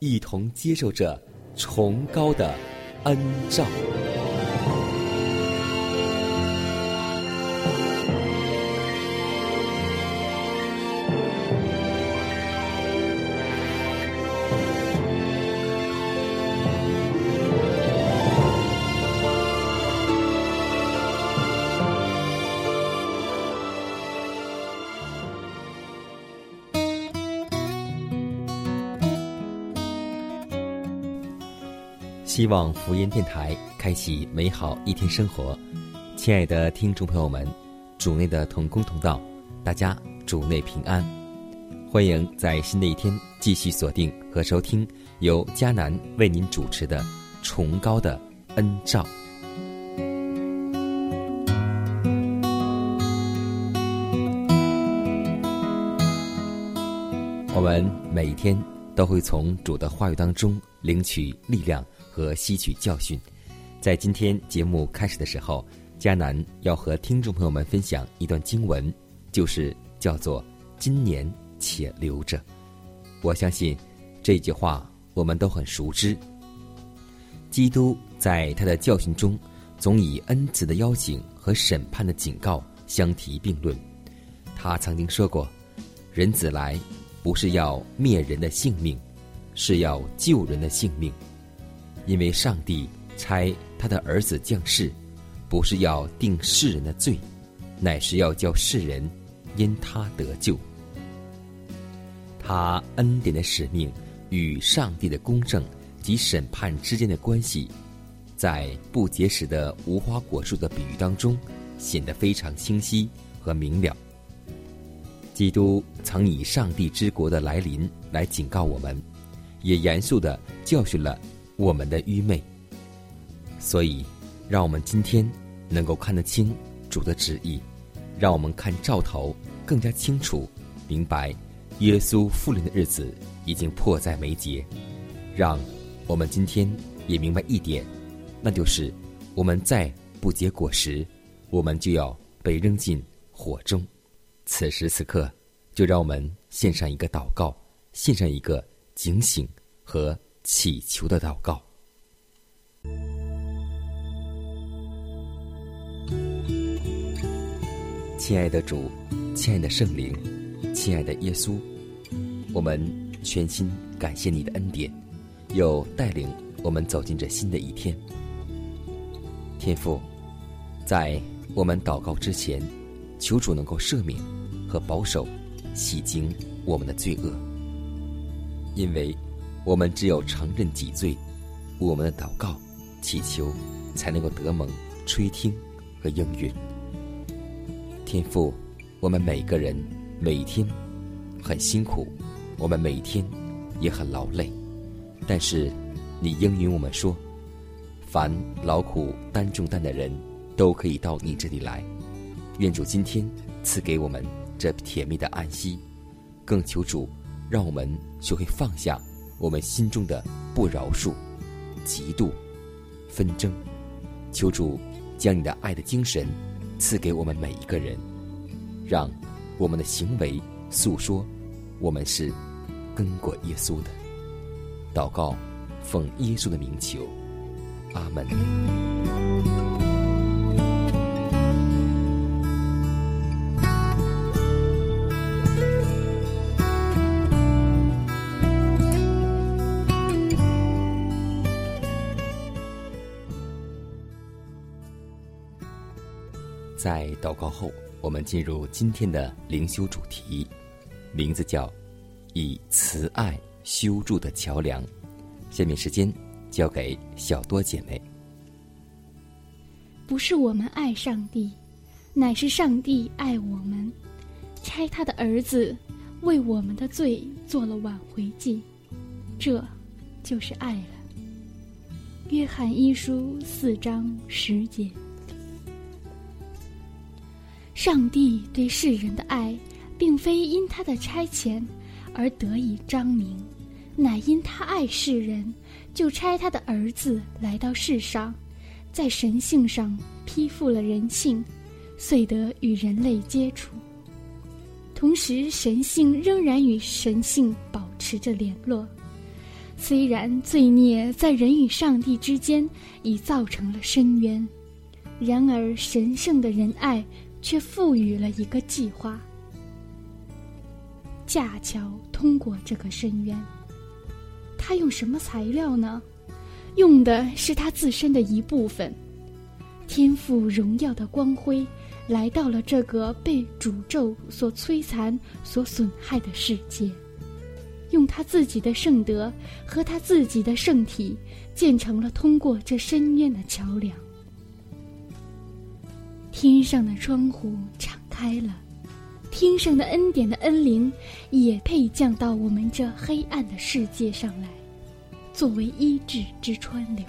一同接受着崇高的恩照。希望福音电台开启美好一天生活，亲爱的听众朋友们，主内的同工同道，大家主内平安，欢迎在新的一天继续锁定和收听由迦南为您主持的《崇高的恩照》。我们每一天都会从主的话语当中领取力量和吸取教训。在今天节目开始的时候，迦南要和听众朋友们分享一段经文，就是叫做“今年且留着”。我相信这句话我们都很熟知。基督在他的教训中，总以恩慈的邀请和审判的警告相提并论。他曾经说过：“人子来。”不是要灭人的性命，是要救人的性命。因为上帝差他的儿子降世，不是要定世人的罪，乃是要叫世人因他得救。他恩典的使命与上帝的公正及审判之间的关系，在不结实的无花果树的比喻当中，显得非常清晰和明了。基督曾以上帝之国的来临来警告我们，也严肃的教训了我们的愚昧。所以，让我们今天能够看得清主的旨意，让我们看兆头更加清楚，明白耶稣复临的日子已经迫在眉睫。让我们今天也明白一点，那就是我们再不结果实，我们就要被扔进火中。此时此刻，就让我们献上一个祷告，献上一个警醒和祈求的祷告。亲爱的主，亲爱的圣灵，亲爱的耶稣，我们全心感谢你的恩典，又带领我们走进这新的一天。天父，在我们祷告之前，求主能够赦免和保守、洗净我们的罪恶，因为我们只有承认己罪，我们的祷告、祈求才能够得蒙垂听和应允。天父，我们每个人每天很辛苦，我们每天也很劳累，但是你应允我们说，凡劳苦担重担的人都可以到你这里来。愿主今天赐给我们这甜蜜的安息，更求主让我们学会放下我们心中的不饶恕、嫉妒、纷争。求主将你的爱的精神赐给我们每一个人，让我们的行为诉说我们是跟过耶稣的。祷告，奉耶稣的名求，阿门。进入今天的灵修主题，名字叫“以慈爱修筑的桥梁”。下面时间交给小多姐妹。不是我们爱上帝，乃是上帝爱我们，差他的儿子为我们的罪做了挽回祭，这就是爱了。约翰一书四章十节。上帝对世人的爱，并非因他的差遣而得以彰明，乃因他爱世人，就差他的儿子来到世上，在神性上披覆了人性，遂得与人类接触。同时，神性仍然与神性保持着联络。虽然罪孽在人与上帝之间已造成了深渊，然而神圣的仁爱却赋予了一个计划，架桥通过这个深渊。他用什么材料呢？用的是他自身的一部分，天赋荣耀的光辉，来到了这个被诅咒所摧残、所损害的世界。用他自己的圣德和他自己的圣体，建成了通过这深渊的桥梁。天上的窗户敞开了，天上的恩典的恩灵也配降到我们这黑暗的世界上来，作为医治之川流。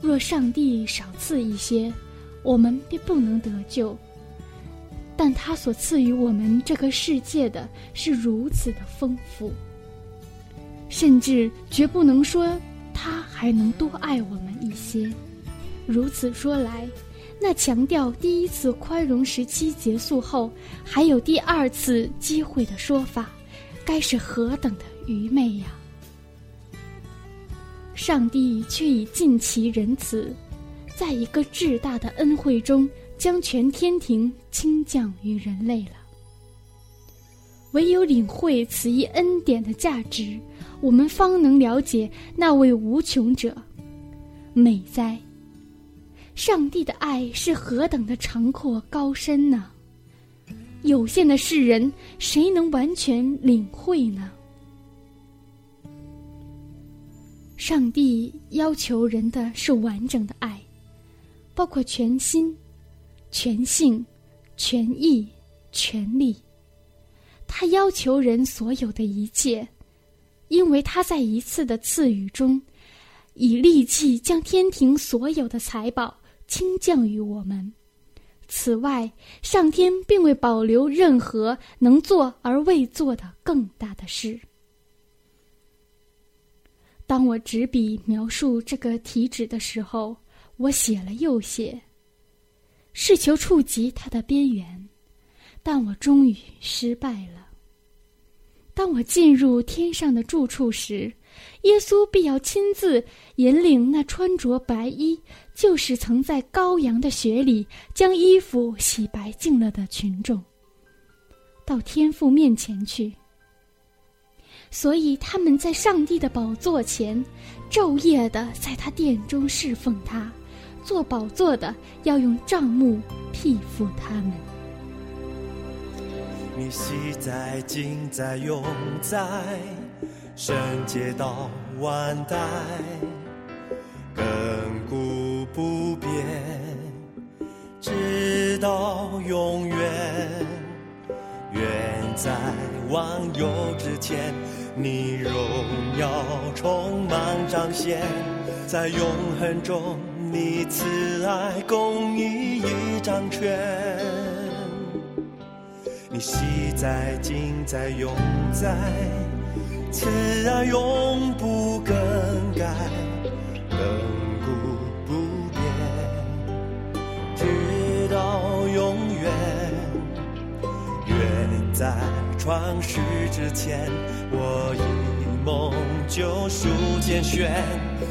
若上帝少赐一些，我们便不能得救。但他所赐予我们这个世界的是如此的丰富，甚至绝不能说他还能多爱我们一些。如此说来，那强调第一次宽容时期结束后还有第二次机会的说法，该是何等的愚昧呀！上帝却以尽其仁慈，在一个巨大的恩惠中。将全天庭倾降于人类了。唯有领会此一恩典的价值，我们方能了解那位无穷者。美哉！上帝的爱是何等的长阔高深呢？有限的世人，谁能完全领会呢？上帝要求人的是完整的爱，包括全心。全性、全意、全力，他要求人所有的一切，因为他在一次的赐予中，以利器将天庭所有的财宝倾降于我们。此外，上天并未保留任何能做而未做的更大的事。当我执笔描述这个题旨的时候，我写了又写。是求触及它的边缘，但我终于失败了。当我进入天上的住处时，耶稣必要亲自引领那穿着白衣、就是曾在羔羊的血里将衣服洗白净了的群众，到天父面前去。所以他们在上帝的宝座前，昼夜的在他殿中侍奉他。做宝座的要用帐幕庇护他们。你昔在今在永在，圣洁到万代，不变，直到永远。远在万有之前，你荣耀充满彰显，在永恒中。你慈爱公义已掌权，你昔在今在永在，慈爱永不更改，愿。在创世之前，我以梦救赎拣选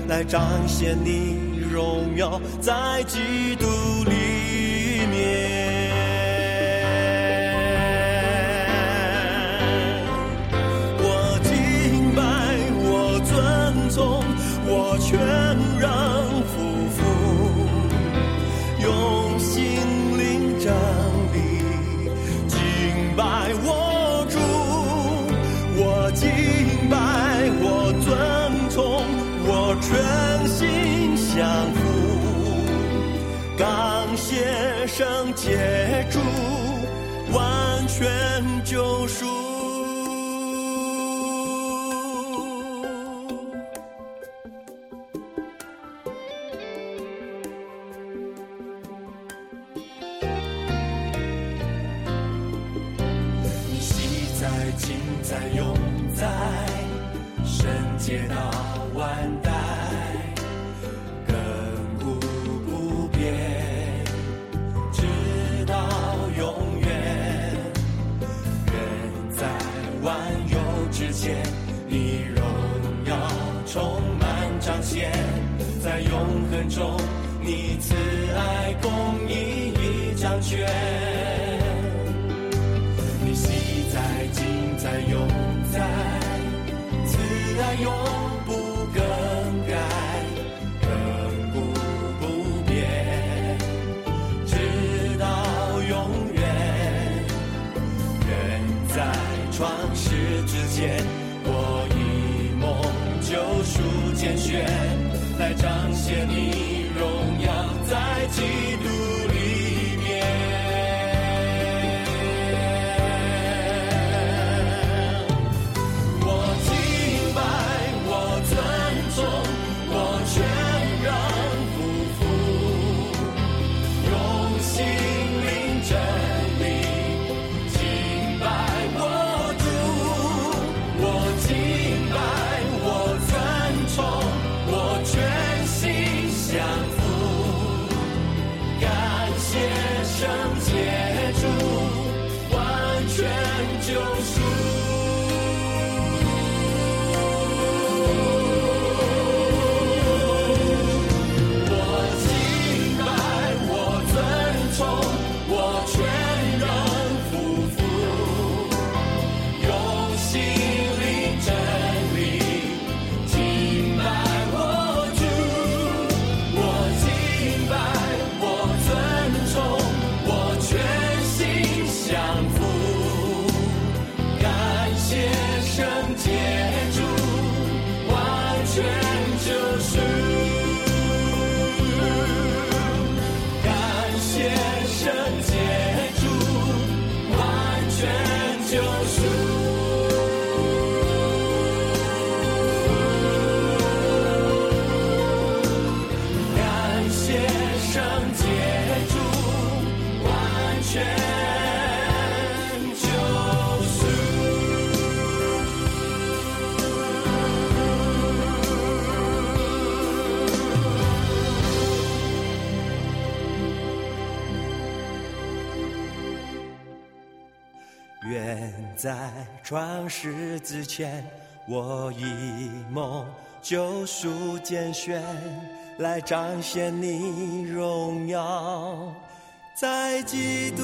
来彰显你。荣耀在基督里面，我敬拜，我尊崇，我全相扶感谢圣接住完全救赎。你喜在金在勇在神接到万来彰显你荣耀，在基督愿在创世之前，我以梦救赎拣选，来彰显你荣耀，在基督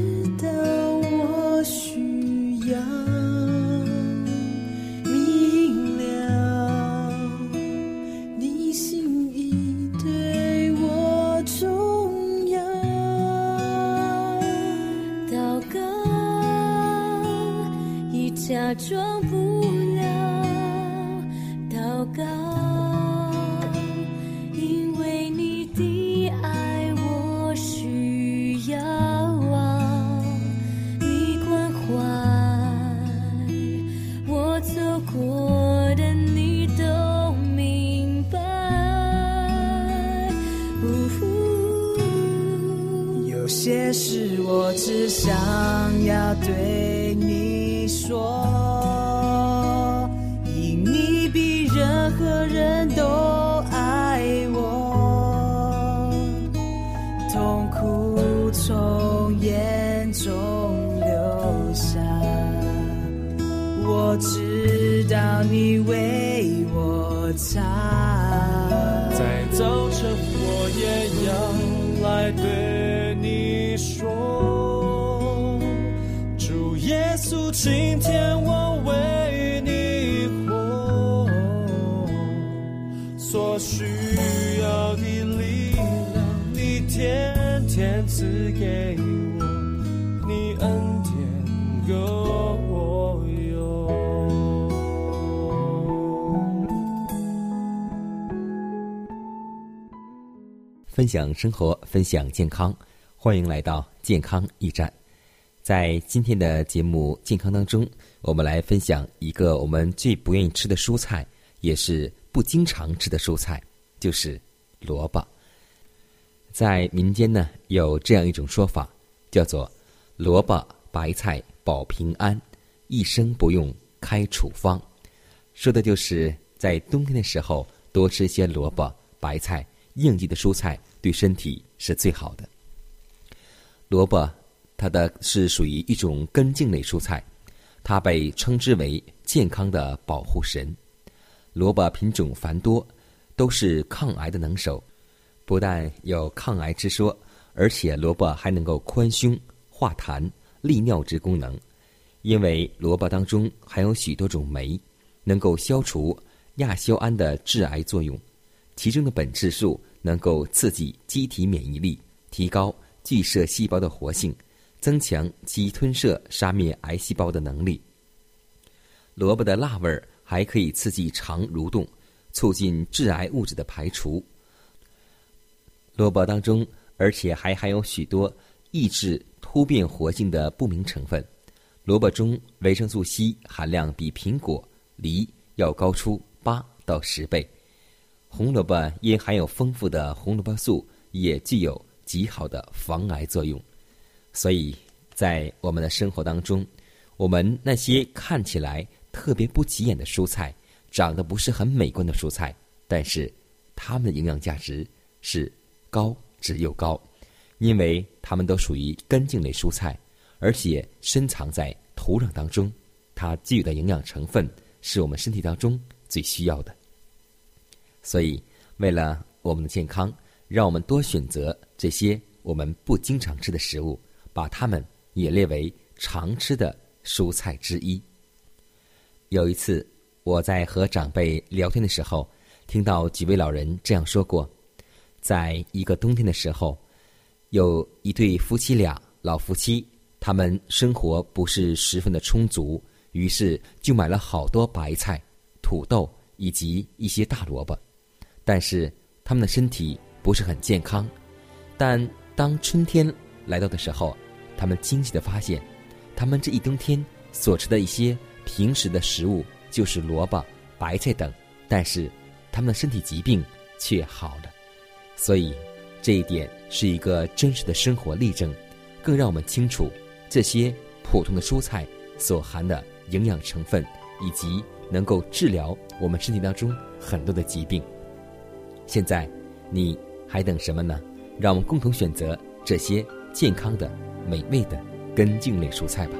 假装不对你说，主耶稣，今天我分享生活，分享健康，欢迎来到健康驿站。在今天的节目健康当中，我们来分享一个我们最不愿意吃的蔬菜，也是不经常吃的蔬菜，就是萝卜。在民间呢，有这样一种说法，叫做“萝卜白菜保平安，一生不用开处方”，说的就是在冬天的时候多吃些萝卜、白菜。应季的蔬菜对身体是最好的。萝卜，它的是属于一种根茎类蔬菜，它被称之为健康的保护神。萝卜品种繁多，都是抗癌的能手，不但有抗癌之说，而且萝卜还能够宽胸、化痰、利尿之功能。因为萝卜当中含有许多种酶，能够消除亚硝胺的致癌作用。其中的本质素能够刺激机体免疫力，提高巨噬细胞的活性，增强其吞摄、杀灭癌细胞的能力。萝卜的辣味儿还可以刺激肠蠕动，促进致癌物质的排除。萝卜当中，而且还含有许多抑制突变活性的不明成分。萝卜中维生素 C 含量比苹果、梨要高出八到十倍。红萝卜因含有丰富的红萝卜素，也具有极好的防癌作用。所以在我们的生活当中，我们那些看起来特别不起眼的蔬菜，长得不是很美观的蔬菜，但是它们的营养价值是高质又高，因为它们都属于根茎类蔬菜，而且深藏在土壤当中，它具有的营养成分是我们身体当中最需要的。所以，为了我们的健康，让我们多选择这些我们不经常吃的食物，把它们也列为常吃的蔬菜之一。有一次，我在和长辈聊天的时候，听到几位老人这样说过：在一个冬天的时候，有一对夫妻俩，老夫妻，他们生活不是十分的充足，于是就买了好多白菜、土豆以及一些大萝卜。但是他们的身体不是很健康，但当春天来到的时候，他们惊喜的发现，他们这一冬天所吃的一些平时的食物就是萝卜、白菜等，但是他们的身体疾病却好了。所以这一点是一个真实的生活例证，更让我们清楚这些普通的蔬菜所含的营养成分，以及能够治疗我们身体当中很多的疾病。现在，你还等什么呢？让我们共同选择这些健康的、美味的根茎类蔬菜吧。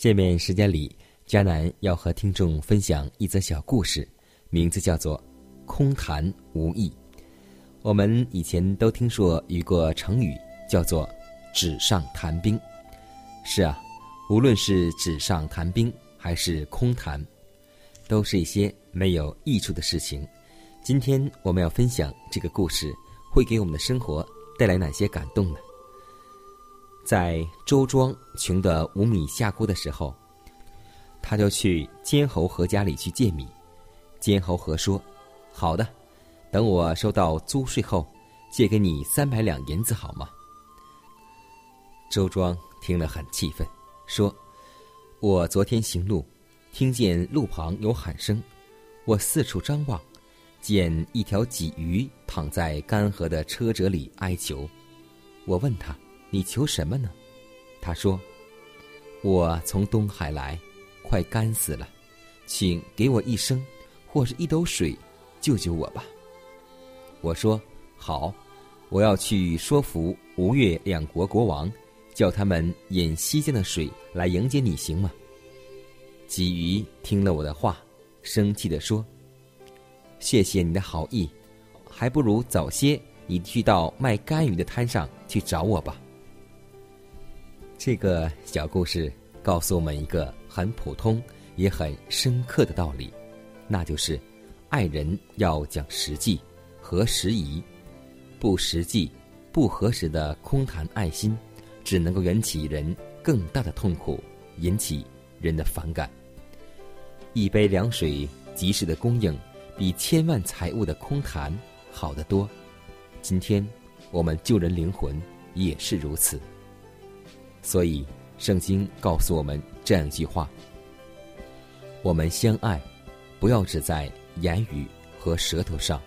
下面时间里，迦南要和听众分享一则小故事，名字叫做《空谈无益》。我们以前都听说一个成语，叫做“纸上谈兵”。是啊，无论是纸上谈兵还是空谈，都是一些没有益处的事情。今天我们要分享这个故事，会给我们的生活带来哪些感动呢？在周庄穷得无米下锅的时候，他就去监侯和家里去借米。监侯和说：“好的，等我收到租税后，借给你三百两银子，好吗？”周庄听了很气愤，说：“我昨天行路，听见路旁有喊声，我四处张望，见一条鲫鱼躺在干涸的车辙里哀求。我问他：‘你求什么呢？’他说：‘我从东海来，快干死了，请给我一升或是一斗水，救救我吧。’我说：‘好，我要去说服吴越两国国王。’”叫他们引西江的水来迎接你，行吗？鲫鱼听了我的话，生气地说：“谢谢你的好意，还不如早些你去到卖干鱼的摊上去找我吧。”这个小故事告诉我们一个很普通也很深刻的道理，那就是爱人要讲实际和时宜，不实际、不合时的空谈爱心。只能够引起人更大的痛苦，引起人的反感。一杯凉水及时的供应，比千万财物的空谈好得多。今天我们救人灵魂也是如此。所以圣经告诉我们这样一句话：我们相爱，不要只在言语和舌头上，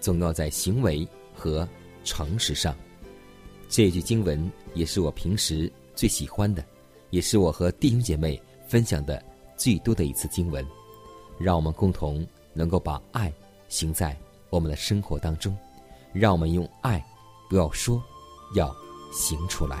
总要在行为和诚实上。这句经文也是我平时最喜欢的，也是我和弟兄姐妹分享的最多的一次经文。让我们共同能够把爱行在我们的生活当中，让我们用爱，不要说，要行出来。